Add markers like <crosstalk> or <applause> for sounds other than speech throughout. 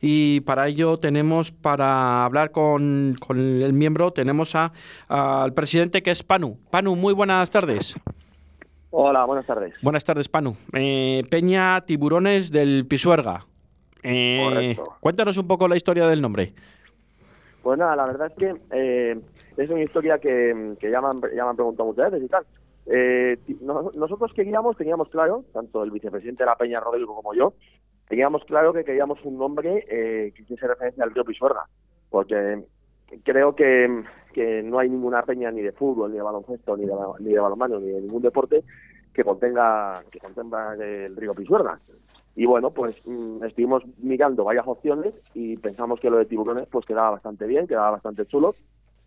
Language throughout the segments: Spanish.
y para ello tenemos, para hablar con, el miembro, tenemos a, al presidente que es Panu. Panu, muy buenas tardes. Hola, buenas tardes. Buenas tardes, Panu. Eh, Peña Tiburones del Pisuerga. Eh, cuéntanos un poco la historia del nombre. Pues nada, la verdad es que eh, es una historia que, ya, me han, preguntado muchas veces y tal. Eh, nosotros queríamos, teníamos claro, tanto el vicepresidente de la Peña, Rodrigo, como yo, teníamos claro que queríamos un nombre eh, que hiciese referencia al río Pisuerga, porque creo que, no hay ninguna peña ni de fútbol, ni de baloncesto, ni de, ni de balonmano, ni de ningún deporte que contenga que contenga el río Pisuerga. Y bueno, pues mm, estuvimos mirando varias opciones y pensamos que lo de tiburones pues quedaba bastante bien, quedaba bastante chulo.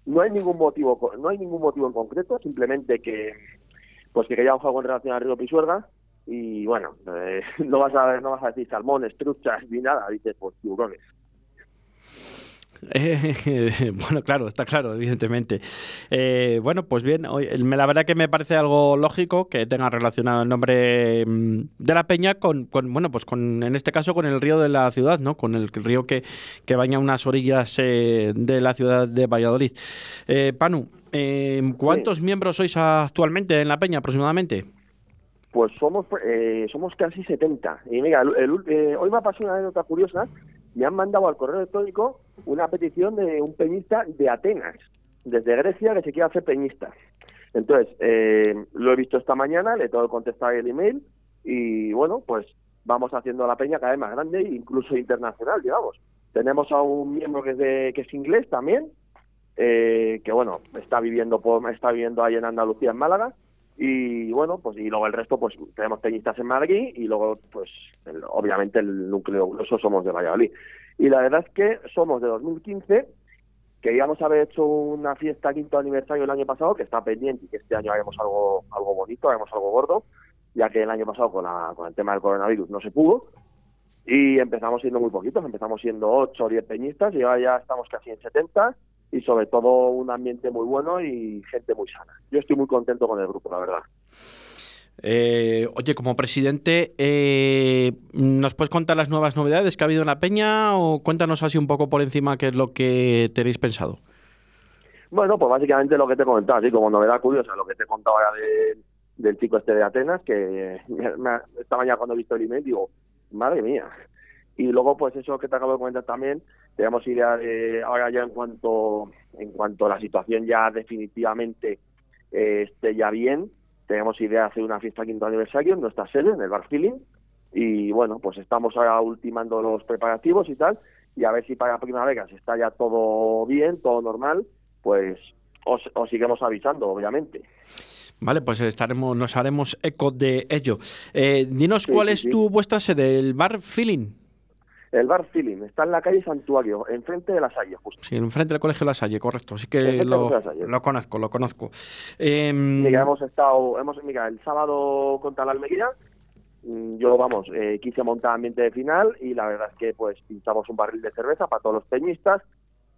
No hay ningún motivo, no hay ningún motivo en concreto, simplemente que pues que queríamos algo en relación al río Pisuerga y bueno, eh, <laughs> no vas a ver, no vas a decir salmones, truchas ni nada, dices pues tiburones. Eh, <laughs> bueno, claro, está claro, evidentemente. Eh, bueno, pues bien, la verdad que me parece algo lógico que tenga relacionado el nombre mm, de la peña con, bueno, pues con, en este caso, con el río de la ciudad, ¿no? Con el río que, que baña unas orillas eh, de la ciudad de Valladolid. Panu, ¿cuántos miembros sois actualmente en la peña aproximadamente? Pues somos somos casi 70. Y mira, hoy me ha pasado una anécdota curiosa me han mandado al correo electrónico una petición de un peñista de Atenas, desde Grecia, que se quiere hacer peñista. Entonces, eh, lo he visto esta mañana, le tengo que contestar el email y bueno, pues vamos haciendo la peña cada vez más grande, incluso internacional, digamos. Tenemos a un miembro que es, de, que es inglés también, eh, que bueno, está viviendo, está viviendo ahí en Andalucía, en Málaga, y bueno, pues y luego el resto, pues tenemos tenistas en Madrid y luego, pues obviamente el núcleo grueso somos de Valladolid. Y la verdad es que somos de 2015, que íbamos a haber hecho una fiesta quinto aniversario el año pasado, que está pendiente y que este año haremos algo, algo bonito, haremos algo gordo, ya que el año pasado con, la, con el tema del coronavirus no se pudo. Y empezamos siendo muy poquitos, empezamos siendo 8 o 10 peñistas y ahora ya estamos casi en 70 y sobre todo un ambiente muy bueno y gente muy sana. Yo estoy muy contento con el grupo, la verdad. Eh, oye, como presidente, eh, ¿nos puedes contar las nuevas novedades que ha habido en la Peña o cuéntanos así un poco por encima qué es lo que tenéis pensado? Bueno, pues básicamente lo que te he contado, así como novedad curiosa, lo que te he contado ahora del chico este de Atenas, que esta mañana cuando he visto el email digo, madre mía. Y luego, pues eso que te acabo de comentar también, tenemos idea de ahora ya en cuanto en cuanto a la situación ya definitivamente eh, esté ya bien, tenemos idea de hacer una fiesta quinto aniversario en nuestra sede, en el Bar Feeling, y bueno, pues estamos ahora ultimando los preparativos y tal, y a ver si para primavera si está ya todo bien, todo normal, pues os, os seguimos avisando, obviamente. Vale, pues estaremos, nos haremos eco de ello. Eh, dinos cuál es tu vuestra sede, el Bar Feeling. El bar Feeling está en la calle Santuario, enfrente de la Salle, justo. Sí, enfrente del Colegio de la Salle, correcto. Así que lo, lo, conozco, lo conozco. Eh, mira, hemos estado, hemos, mira, el sábado contra la Almería, mm, yo, vamos, eh, quise montar ambiente de final y la verdad es que, pues, pintamos un barril de cerveza para todos los peñistas.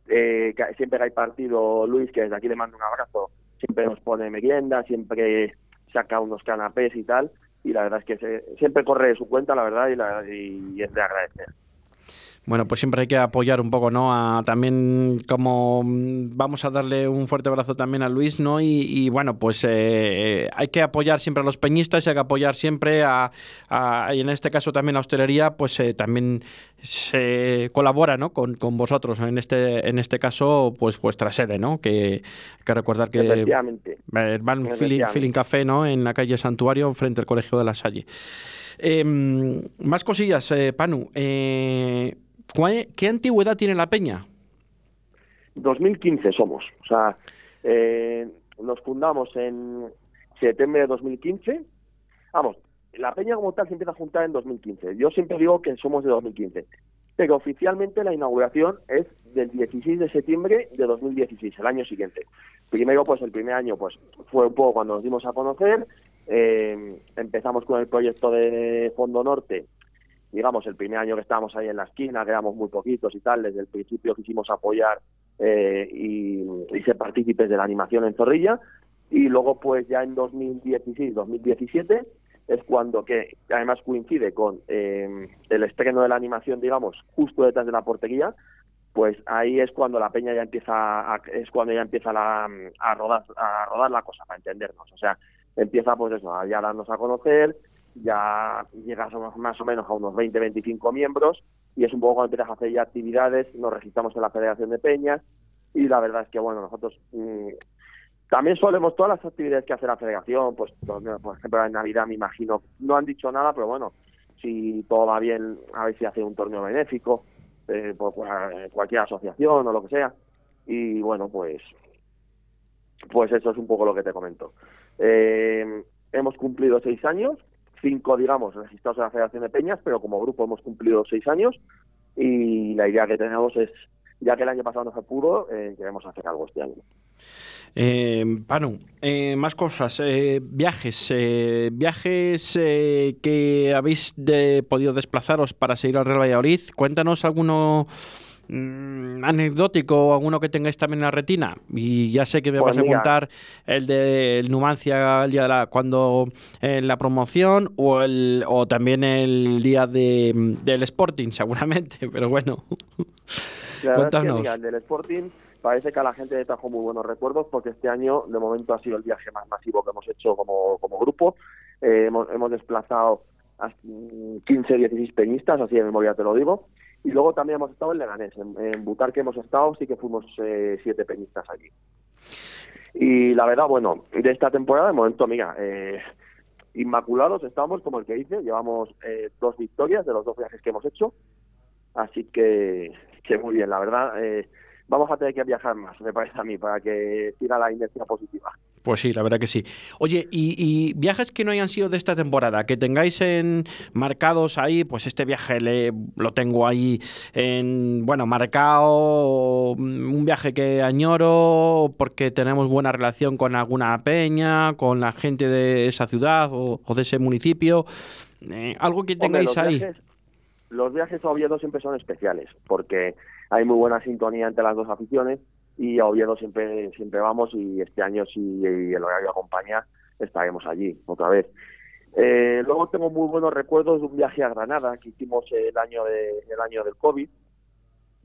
Eh, siempre que hay partido, Luis, que desde aquí le mando un abrazo, siempre nos pone merienda, siempre saca unos canapés y tal. Y la verdad es que siempre corre su cuenta, la verdad, y, la, y es de agradecer. Bueno, pues siempre hay que apoyar un poco, ¿no? A, también como mm, vamos a darle un fuerte abrazo también a Luis, ¿no? Y, bueno, pues eh, hay que apoyar siempre a los peñistas, y hay que apoyar siempre a, y en este caso también la hostelería, pues eh, también se colabora, ¿no? Con, con, vosotros, en este en este caso, pues vuestra sede, ¿no? Que hay que recordar que van feeling, feeling, Café, ¿no? En la calle Santuario, frente al Colegio de la Salle. Em, más cosillas, eh, Panu. Eh, ¿Qué antigüedad tiene la peña? 2015 somos. O sea, eh, nos fundamos en septiembre de 2015. Vamos, la peña como tal se empieza a juntar en 2015. Yo siempre digo que somos de 2015. Pero oficialmente la inauguración es del 16 de septiembre de 2016, el año siguiente. Primero, pues el primer año pues fue un poco cuando nos dimos a conocer. Eh, empezamos con el proyecto de Fondo Norte, digamos, el primer año que estábamos ahí en la esquina, que éramos muy poquitos y tal, desde el principio quisimos apoyar eh, y, ser partícipes de la animación en Zorrilla. Y luego, pues ya en 2016, 2017, es cuando que además coincide con eh, el estreno de la animación, digamos, justo detrás de la portería, pues ahí es cuando la peña ya empieza a, es cuando ya empieza la, a rodar a rodar la cosa para entendernos o sea empieza pues eso a ya darnos a conocer ya llegas más o menos a unos 20 25 miembros y es un poco cuando empiezas a hacer ya actividades nos registramos en la Federación de Peñas y la verdad es que bueno nosotros mmm, también solemos todas las actividades que hace la Federación pues por ejemplo en Navidad me imagino no han dicho nada pero bueno si todo va bien a ver si hace un torneo benéfico eh, por cualquier asociación o lo que sea. Y bueno, pues, pues eso es un poco lo que te comento. Eh, hemos cumplido seis años, cinco, digamos, registrados en la Federación de Peñas, pero como grupo hemos cumplido seis años y la idea que tenemos es, ya que el año pasado no se pudo, eh, queremos hacer algo este año. Eh, Panu, eh, más cosas. Eh, viajes. Eh, viajes que habéis de, podido desplazaros para seguir al Real Valladolid. Cuéntanos alguno mmm, anecdótico, alguno que tengáis también en la retina. Y ya sé que me Pues vas a contar el de el Numancia el día de la, cuando en la promoción o el o también el día de, del Sporting, <laughs> seguramente. Pero bueno. La verdad es que, Cuéntanos. mira, el del Sporting parece que a la gente le trajo muy buenos recuerdos porque este año de momento ha sido el viaje más masivo que hemos hecho como, como grupo. Eh, hemos, hemos desplazado a 15, 16 peñistas, así de memoria te lo digo. Y luego también hemos estado en Leganés, en, en Butarque hemos estado, sí que fuimos eh, siete peñistas allí. Y la verdad, bueno, de esta temporada, de momento, mira, eh, inmaculados estamos, como el que dice, llevamos eh, dos victorias de los dos viajes que hemos hecho, así que, que muy bien, la verdad, eh, vamos a tener que viajar más, me parece a mí, para que siga la inercia positiva. Pues sí, la verdad que sí. Oye, y, y viajes que no hayan sido de esta temporada, que tengáis en marcados ahí, pues este viaje le, lo tengo ahí en, bueno, marcado, mm, un viaje que añoro porque tenemos buena relación con alguna peña, con la gente de esa ciudad o, o de ese municipio. Eh, algo que Hombre, tengáis los ahí. Viajes, los viajes a Oviedo siempre son especiales, porque hay muy buena sintonía entre las dos aficiones y a Oviedo siempre siempre vamos y este año si el horario acompaña estaremos allí otra vez. Eh, luego tengo muy buenos recuerdos de un viaje a Granada que hicimos el año de, el año del COVID.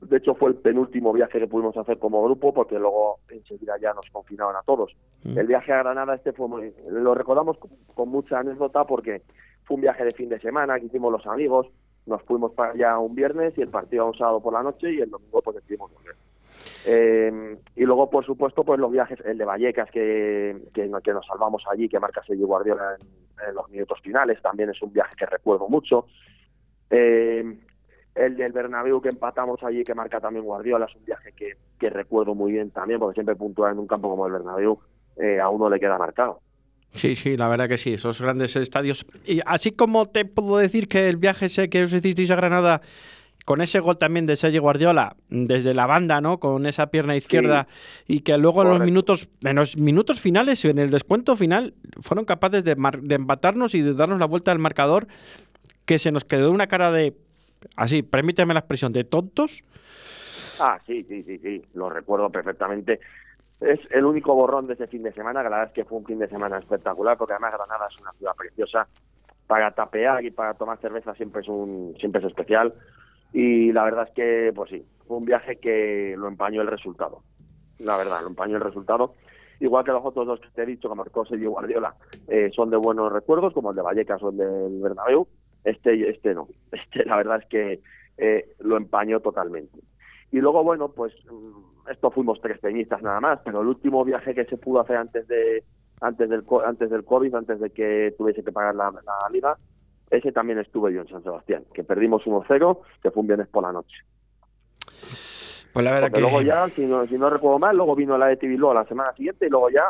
De hecho fue el penúltimo viaje que pudimos hacer como grupo porque luego enseguida ya nos confinaron a todos. Mm. El viaje a Granada este fue muy- lo recordamos con, con mucha anécdota porque fue un viaje de fin de semana que hicimos los amigos, nos fuimos para allá un viernes y el partido un sábado por la noche y el domingo pues decidimos volver. Eh, y luego, por supuesto, pues los viajes, el de Vallecas, que, que, que nos salvamos allí, que marca Sergio Guardiola en, en los minutos finales, también es un viaje que recuerdo mucho. Eh, el del Bernabéu que empatamos allí, que marca también Guardiola, es un viaje que, que recuerdo muy bien también, porque siempre puntuar en un campo como el Bernabéu eh, a uno le queda marcado. Sí, sí, la verdad que sí, esos grandes estadios. Y así como te puedo decir que el viaje ese que os hicisteis a Granada, con ese gol también de Sergio Guardiola, desde la banda, ¿no? Con esa pierna izquierda, y que luego en los minutos, en los minutos finales, en el descuento final, fueron capaces de, mar- de empatarnos y de darnos la vuelta al marcador, que se nos quedó una cara de, así, permíteme la expresión, de tontos. Ah, sí, sí, sí, sí, lo recuerdo perfectamente. Es el único borrón de ese fin de semana, que la verdad es que fue un fin de semana espectacular, porque además Granada es una ciudad preciosa. Para tapear y para tomar cerveza siempre es un siempre es especial. Y la verdad es que, pues sí, fue un viaje que lo empañó el resultado. La verdad, lo empañó el resultado. Igual que los otros dos que te he dicho, que marcó Sergio Guardiola, eh, son de buenos recuerdos, como el de Vallecas o el del Bernabéu. Este, este no. <laughs> Este, la verdad es que eh, lo empañó totalmente. Y luego, bueno, pues mm, esto fuimos tres peñistas nada más, pero el último viaje que se pudo hacer antes de antes del antes del COVID, antes de que tuviese que pagar la, la liga, ese también estuve yo en San Sebastián, que perdimos 1-0, que fue un viernes por la noche. Pues la verdad Porque que... luego ya, si no, si no recuerdo mal, luego vino la de Bilbao la semana siguiente y luego ya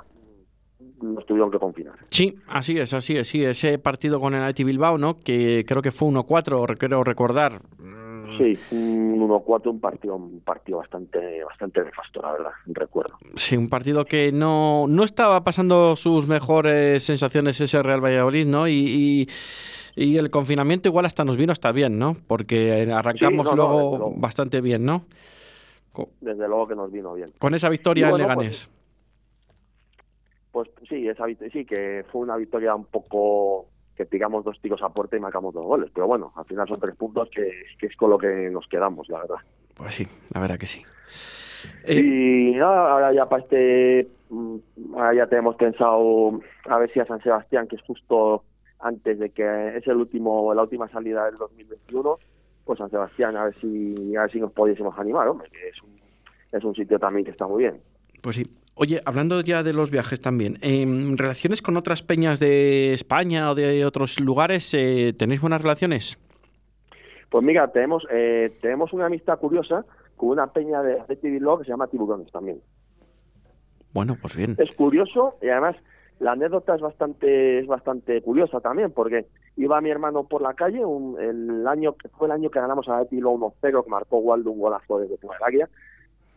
mm, nos tuvieron que confinar. Sí, así es, así es, sí, ese partido con el Athletic Bilbao, ¿no? Que creo que fue 1-4, creo recordar. Mm, Sí, un 1-4, un partido, un partido bastante, bastante nefasto, la verdad, recuerdo. Sí, un partido que no, no estaba pasando sus mejores sensaciones ese Real Valladolid, ¿no? Y, y, y el confinamiento igual hasta nos vino hasta bien, ¿no? Porque arrancamos Sí, no, no, luego bastante bien, ¿no? Desde luego que nos vino bien. Con esa victoria Y en bueno, Leganés. Pues sí, esa, sí, que fue una victoria un poco que tiramos dos tiros a puerta y marcamos dos goles. Pero bueno, al final son tres puntos que, que es con lo que nos quedamos, la verdad. Pues sí, la verdad que sí. Y nada, ahora ya para este, mm, ahora ya tenemos pensado a ver si a San Sebastián, que es justo antes de que es el último, la última salida del 2021, pues San Sebastián a ver si, a ver si nos pudiésemos animar, hombre, que es un, es un sitio también que está muy bien. Pues sí. Oye, hablando ya de los viajes también, ¿en relaciones con otras peñas de España o de otros lugares, eh, tenéis buenas relaciones? Pues mira, tenemos, eh, tenemos una amistad curiosa con una peña de Atleti que se llama Tiburones también. Bueno, pues bien. Es curioso y además la anécdota es bastante es bastante curiosa también porque iba mi hermano por la calle un, el año fue el año que ganamos a Bilbao 1-0 que marcó Waldo un golazo desde fuera del águila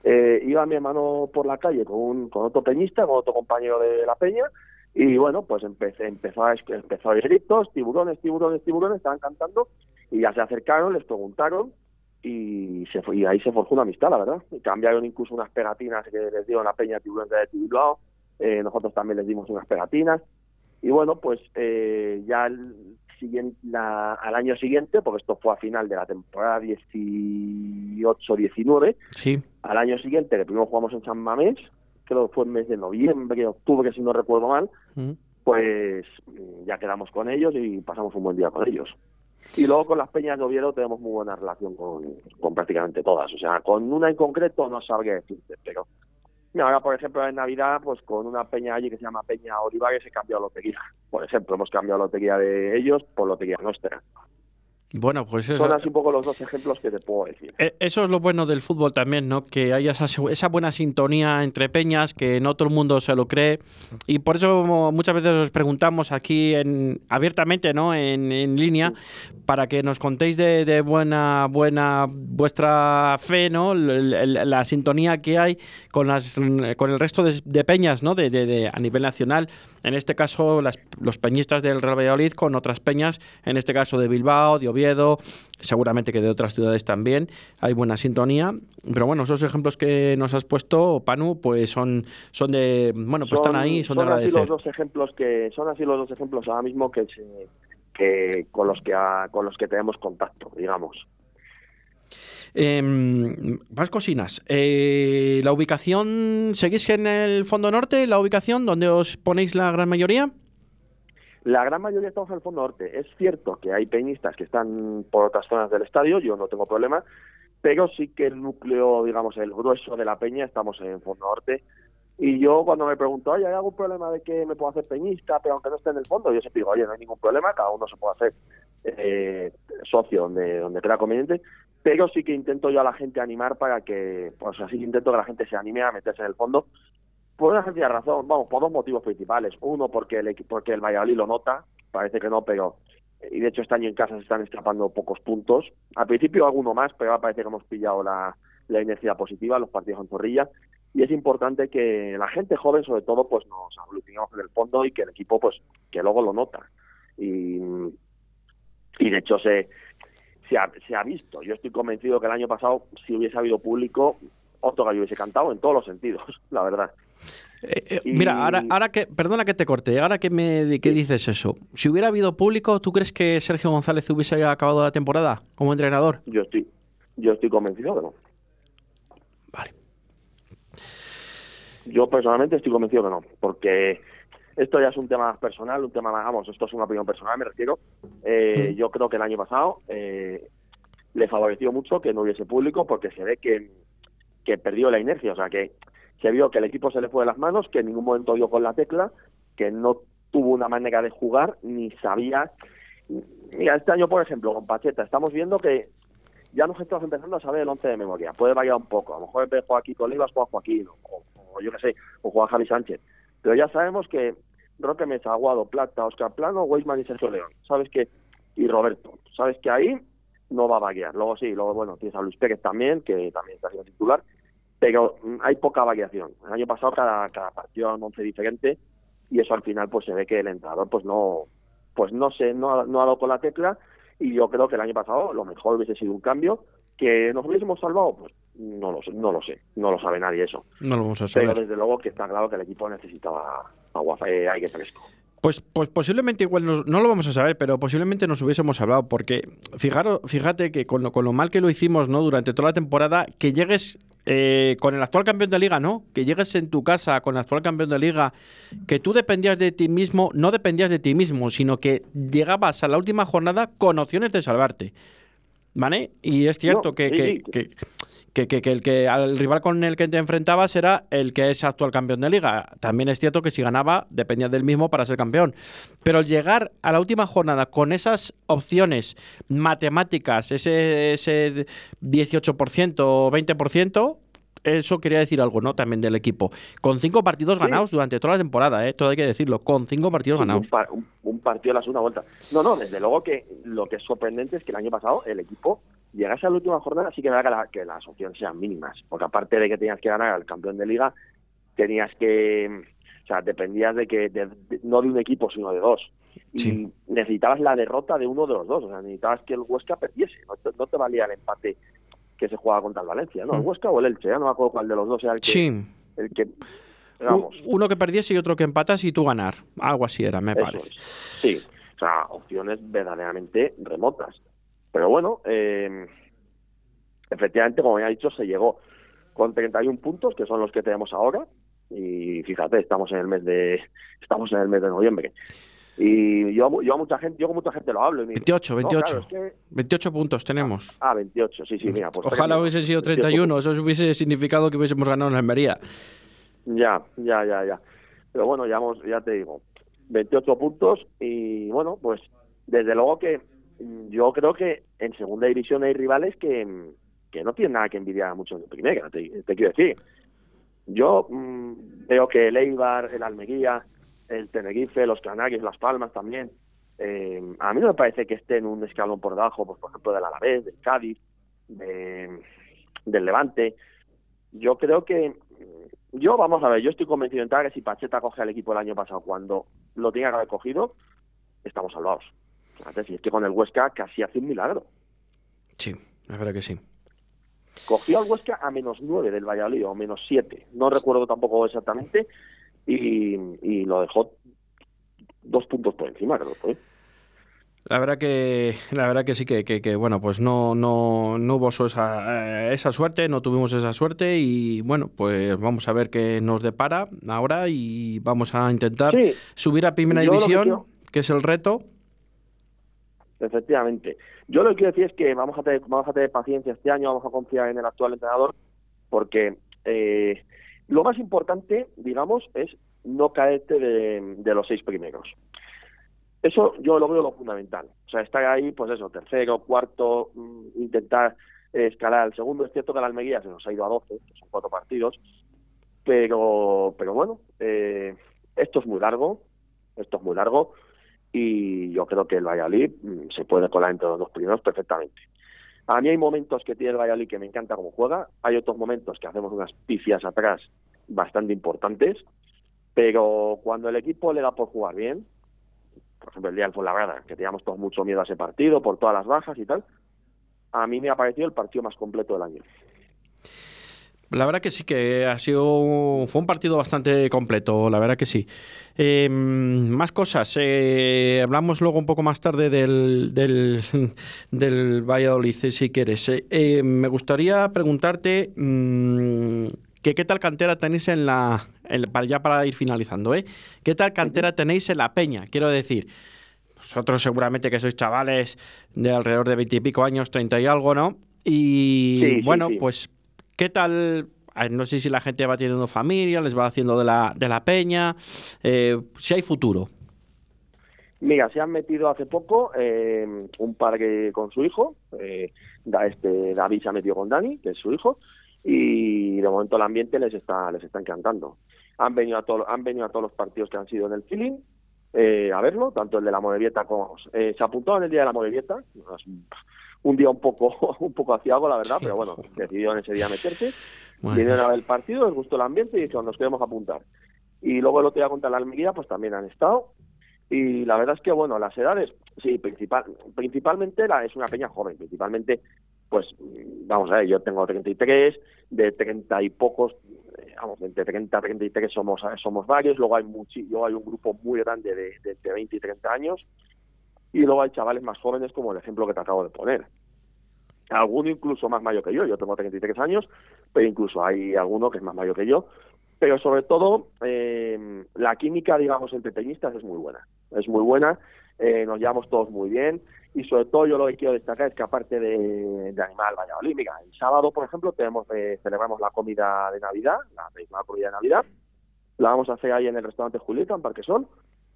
eh, iba mi hermano por la calle con, un, con otro peñista, con otro compañero de la peña, y bueno, pues empecé, empezó, a, empezó a oír gritos, tiburones, tiburones, tiburones, estaban cantando, y ya se acercaron, les preguntaron, y, se y ahí se forjó una amistad, la verdad. Y cambiaron incluso unas pegatinas que les dio la peña tiburones de Bilbao, eh, nosotros también les dimos unas pegatinas, y bueno, pues eh, ya el siguiente, la, al año siguiente, porque esto fue a final de la temporada 18-19, sí. al año siguiente, que primero jugamos en San Mamés, creo que fue el mes de noviembre, octubre, si no recuerdo mal, Mm. pues ya quedamos con ellos y pasamos un buen día con ellos. Y luego con las peñas de Oviedo tenemos muy buena relación con, con prácticamente todas. O sea, con una en concreto no sabría decirte, pero mira, ahora, por ejemplo, en Navidad, pues con una peña allí que se llama Peña Olivares he cambiado lotería. Por ejemplo, hemos cambiado lotería de ellos por lotería nuestra. Bueno, pues eso, Son así un poco los dos ejemplos que te puedo decir. eh, eso es lo bueno del fútbol también, ¿no? Que haya esa, esa buena sintonía entre peñas, que no todo el mundo se lo cree. Y por eso muchas veces os preguntamos aquí en, abiertamente, ¿no? En, en línea, para que nos contéis de, de buena, buena vuestra fe, ¿no? L- l- La, sintonía que hay con, las, con el resto de, de peñas, ¿no? De- de- a nivel nacional. En este caso, las- los peñistas del Real Valladolid con otras peñas, en este caso de Bilbao, de Oviedo, seguramente que de otras ciudades también. Hay buena sintonía. Pero bueno, esos ejemplos que nos has puesto, Panu, pues son, son de. Bueno, pues están ahí, son, de así agradecer. los dos ejemplos que son así los dos ejemplos ahora mismo que se- que con los que ha- con los que tenemos contacto, digamos. Eh, más cocinas. Eh, ¿La ubicación, seguís en el fondo norte, la ubicación donde os ponéis la gran mayoría? La gran mayoría estamos en el fondo norte. Es cierto que hay peñistas que están por otras zonas del estadio, yo no tengo problema, pero sí que el núcleo, digamos, el grueso de la peña estamos en el fondo norte. Y yo cuando me pregunto, oye, ¿hay algún problema de que me puedo hacer peñista, pero aunque no esté en el fondo? Yo siempre digo, oye, no hay ningún problema, cada uno se puede hacer eh, socio donde, donde crea conveniente, pero sí que intento yo a la gente animar para que, pues así intento que la gente se anime a meterse en el fondo, por una sencilla razón, vamos, por dos motivos principales. Uno, porque el, porque el Valladolid lo nota, parece que no, pero, y de hecho este año en casa se están escapando pocos puntos. Al principio alguno más, pero parece que hemos pillado la, la inercia positiva, los partidos en Zorrilla, y es importante que la gente joven, sobre todo, pues nos aglutinemos en el fondo y que el equipo, pues, que luego lo nota. Y, y de hecho se, se, ha, se ha visto. Yo estoy convencido que el año pasado, si hubiese habido público, otro gallo hubiese cantado en todos los sentidos, <laughs> la verdad. Eh, eh, Y- Mira, ahora, ahora que, perdona que te corte, ahora que me que dices eso, si hubiera habido público, ¿tú crees que Sergio González hubiese acabado la temporada como entrenador? Yo estoy, yo estoy convencido que no. Vale. Yo personalmente estoy convencido que no, porque esto ya es un tema personal, un tema más, vamos, esto es una opinión personal, me refiero. Eh, Mm. Yo creo que el año pasado eh, le favoreció mucho que no hubiese público porque se ve que, que perdió la inercia, o sea, que se vio que el equipo se le fue de las manos, que en ningún momento dio con la tecla, que no tuvo una manera de jugar, ni sabía. Mira, este año, por ejemplo, con Pacheta, estamos viendo que ya nos estamos empezando a saber el once de memoria. Puede variar un poco. A lo mejor en vez de jugar aquí con Olivas, juega Joaquín, o, o yo qué sé, o juega Javi Sánchez. Pero ya sabemos que Roque Mesa, Aguado, Plata, Oscar Plano, Weisman y Sergio León. Sabes que, y Roberto. Sabes que ahí no va a variar. Luego sí, luego bueno, tienes a Luis Pérez también, que también está siendo titular. Pero mm, hay poca variación. El año pasado cada, cada partido era un once diferente y eso al final pues se ve que el entrenador pues no pues no sé no, no ha dado con la tecla y yo creo que el año pasado lo mejor hubiese sido un cambio que nos hubiésemos salvado pues no lo sé no lo sé no lo sabe nadie eso No lo vamos a pero saber. desde luego que está claro que el equipo necesitaba agua eh, aire fresco Pues, pues posiblemente igual no lo vamos a saber, pero posiblemente nos hubiésemos hablado, porque fijaros, fíjate que con lo, con lo mal que lo hicimos no durante toda la temporada, que llegues eh, con el actual campeón de liga, ¿no? Que llegues en tu casa con el actual campeón de liga, que tú dependías de ti mismo, no dependías de ti mismo, sino que llegabas a la última jornada con opciones de salvarte. ¿Vale? Y es cierto que, que, que, que, el que al rival con el que te enfrentabas era el que es actual campeón de liga. También es cierto que si ganaba dependía del mismo para ser campeón. Pero al llegar a la última jornada con esas opciones matemáticas, ese, ese 18% o 20%, eso quería decir algo, ¿no? También del equipo. Con cinco partidos ganados durante toda la temporada, ¿eh? Todo hay que decirlo, con cinco partidos ganados. Un, partido a la segunda vuelta. No, no, desde luego que lo que es sorprendente es que el año pasado el equipo llegase a la última jornada, sí que me da que, las opciones sean mínimas. Porque aparte de que tenías que ganar al campeón de liga, tenías que. O sea, dependías de que. no de un equipo, sino de dos. Y necesitabas la derrota de uno de los dos. O sea, necesitabas que el Huesca perdiese. No te, valía el empate que se jugaba contra el Valencia, ¿no? El mm. Huesca o el Elche, ya no me acuerdo cuál de los dos era el que. Sí. El que Uno que perdiese y otro que empatas y tú ganar. Algo así era, me parece. Sí. O sea, opciones verdaderamente remotas. Pero bueno, eh, efectivamente, como ya he dicho, se llegó con 31 puntos, que son los que tenemos ahora, y fíjate, estamos en el mes de <laughs> estamos en el mes de noviembre. Y yo, yo a mucha gente, yo con mucha gente lo hablo. 28, 28. 28 puntos tenemos. Ah, 28, sí, sí, mira. Pues Ojalá hubiese sido 31, eso hubiese significado que hubiésemos ganado en la Almería. Ya, ya, ya, ya. Pero bueno, ya, ya te digo, 28 puntos y bueno, pues desde luego que yo creo que en segunda división hay rivales que, no tienen nada que envidiar a muchos de primera, te, quiero decir. Yo mm, veo que el Eibar, el Almería, el Tenerife, los Canarios, Las Palmas también, eh, a mí no me parece que estén un escalón por debajo, pues, por ejemplo, del Alavés, del Cádiz, del Levante. Yo creo que, yo vamos a ver, yo estoy convencido en que si Pacheta coge al equipo el año pasado cuando lo tenía que haber cogido, estamos salvados. Si es que con el Huesca casi hace un milagro. Sí, es verdad que sí. Cogió al Huesca a menos nueve del Valladolid, o menos siete, no recuerdo tampoco exactamente, y, lo dejó dos puntos por encima, creo que La verdad que, la verdad que sí que, que, bueno, pues no, no, no hubo esa, eh, esa suerte, no tuvimos esa suerte y bueno, pues vamos a ver qué nos depara ahora y vamos a intentar subir a primera división, que es el reto, Efectivamente. Yo lo que quiero decir es que vamos a tener, vamos a tener paciencia este año, vamos a confiar en el actual entrenador, porque eh, lo más importante, digamos, es no caerte de, los seis primeros. Eso yo lo veo lo fundamental. O sea, estar ahí, pues eso, tercero, cuarto, mm, intentar escalar al segundo. Es cierto que la Almería se nos ha ido a 12, que son cuatro partidos, pero, pero bueno, eh, esto es muy largo, esto es muy largo y yo creo que el Valladolid mm, se puede colar entre los dos primeros perfectamente. A mí hay momentos que tiene el Valladolid que me encanta cómo juega, hay otros momentos que hacemos unas pifias atrás bastante importantes, pero cuando el equipo le da por jugar bien, por ejemplo el día del Fuenlabrada, que teníamos todos mucho miedo a ese partido por todas las bajas y tal, a mí me ha parecido el partido más completo del año. La verdad que sí, que ha sido fue un partido bastante completo, la verdad que sí. Em, más cosas. Eh, hablamos luego un poco más tarde del, del, <laughs> del Valladolid, si quieres. Eh, eh, me gustaría preguntarte mm, que qué tal cantera tenéis en la... para, ya para ir finalizando, ¿eh? ¿Qué tal cantera tenéis en la Peña? Quiero decir, vosotros seguramente que sois chavales de alrededor de veintipico años, treinta y algo, ¿no? Y bueno, pues ¿Qué tal? No sé si la gente va teniendo familia, les va haciendo de la, de la peña, eh, si hay futuro. Mira, se han metido hace poco eh, un par con su hijo, eh, este, David se ha metido con Dani, que es su hijo, y de momento el ambiente les está les está encantando. Han venido a todo, han venido a todos los partidos que han sido en el feeling a verlo, tanto el de la Morevieta como se apuntó en el día de la Morevieta, un día un poco <laughs> un poco aciago, la verdad, pero bueno, decidió en ese día meterse. Vinieron a ver el partido, les gustó el ambiente y dijeron, nos queremos apuntar. Y luego el otro día contra la Almería, pues también han estado. Y la verdad es que, bueno, las edades, sí, principal, principalmente la, es una peña joven, principalmente, pues, vamos a ver, yo tengo 33, de 30 y pocos, vamos, entre 30 y 33 somos, somos varios, luego hay, mucho, hay un grupo muy grande de, de entre 20 y 30 años, y luego hay chavales más jóvenes como el ejemplo que te acabo de poner. Alguno incluso más mayor que yo, yo tengo 33 años, pero incluso hay alguno que es más mayor que yo, pero sobre todo eh, la química, digamos, entre teñistas es muy buena, es muy buena, eh, nos llevamos todos muy bien, y sobre todo yo lo que quiero destacar es que aparte de, de Animal Valladolid, mira, el sábado, por ejemplo, tenemos eh, celebramos la comida de Navidad, la tradicional comida de Navidad, la vamos a hacer ahí en el restaurante Julieta, en Parque Sol,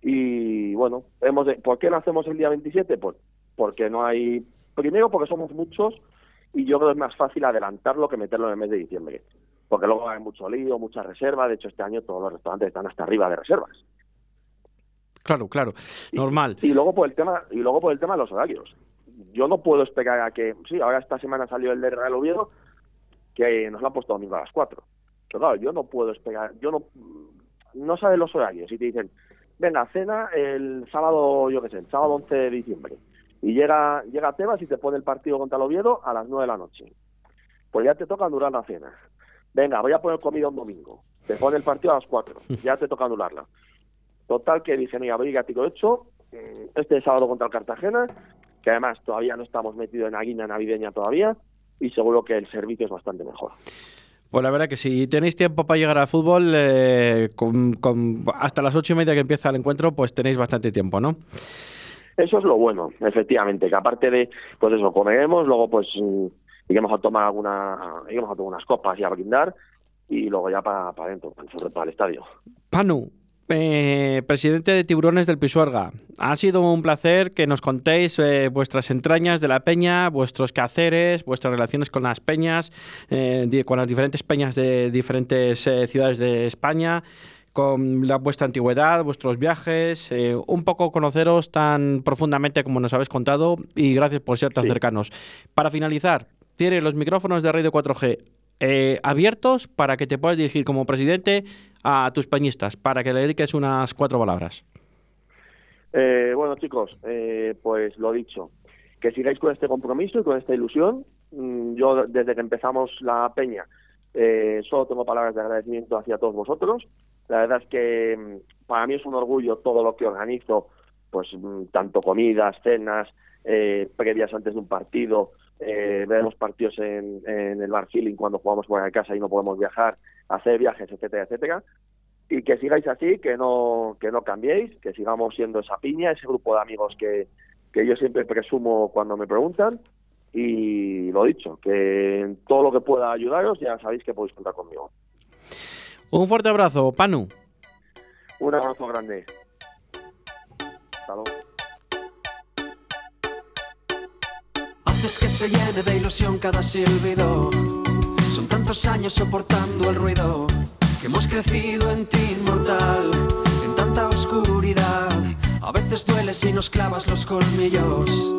y bueno, hemos de, ¿por qué lo hacemos el día 27? Pues porque no hay, primero porque somos muchos, y yo creo que es más fácil adelantarlo que meterlo en el mes de diciembre, porque luego hay mucho lío, mucha reserva, de hecho este año todos los restaurantes están hasta arriba de reservas. Claro, claro, normal. Y, luego por el tema y luego por el tema de los horarios. Yo no puedo esperar a que, sí, ahora esta semana salió el de Real Oviedo, que nos lo han puesto domingo a las 4. Pero claro, yo no puedo esperar, yo no, no saben los horarios y te dicen, venga, cena el sábado, yo qué sé, el sábado 11 de diciembre. Y llega, llega Tebas y te pone el partido contra el Oviedo a las 9 de la noche. Pues ya te toca anular la cena. Venga, voy a poner comida un domingo. Te pone el partido a las 4. <laughs> Ya te toca anularla. Total que dije, mira, brigático hecho, mm, este sábado contra el Cartagena, que además todavía no estamos metidos en la guinda navideña todavía, y seguro que el servicio es bastante mejor. Pues la verdad que si tenéis tiempo para llegar al fútbol, eh, con, hasta las ocho y media que empieza el encuentro, pues tenéis bastante tiempo, ¿no? Eso es lo bueno, efectivamente, que aparte de, pues eso, comeremos, luego pues mm, iremos a tomar alguna, iremos a tomar unas copas y a brindar, y luego ya para, para adentro, para el estadio. Panu, eh, presidente de Tiburones del Pisuerga, ha sido un placer que nos contéis eh, vuestras entrañas de la peña, vuestros quehaceres, vuestras relaciones con las peñas, eh, con las diferentes peñas de diferentes ciudades de España, con la, vuestra antigüedad, vuestros viajes, un poco conoceros tan profundamente como nos habéis contado y gracias por ser tan cercanos. Para finalizar, tiene los micrófonos de Radio 4G abiertos para que te puedas dirigir como presidente a tus peñistas para que le dediques unas cuatro palabras. Eh, bueno, chicos, eh, pues lo dicho, que sigáis con este compromiso y con esta ilusión. Mm, yo, desde que empezamos la peña, eh, solo tengo palabras de agradecimiento hacia todos vosotros. La verdad es que mm, para mí es un orgullo todo lo que organizo, pues mm, tanto comidas, cenas, previas antes de un partido, eh, ver los partidos en, el bar feeling cuando jugamos fuera de casa y no podemos viajar, hacer viajes, etcétera, etcétera. Y que sigáis así, que no, que no cambiéis, que sigamos siendo esa piña, ese grupo de amigos que, que yo siempre presumo cuando me preguntan. Y lo dicho, que en todo lo que pueda ayudaros, ya sabéis que podéis contar conmigo. Un fuerte abrazo, Panu. Un abrazo grande. Hasta que se llene de ilusión cada silbido. Son tantos años soportando el ruido que hemos crecido en ti inmortal, en tanta oscuridad. A veces duele si nos clavas los colmillos.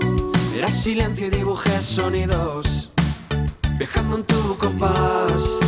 Eras silencio y dibujé sonidos, viajando en tu compás.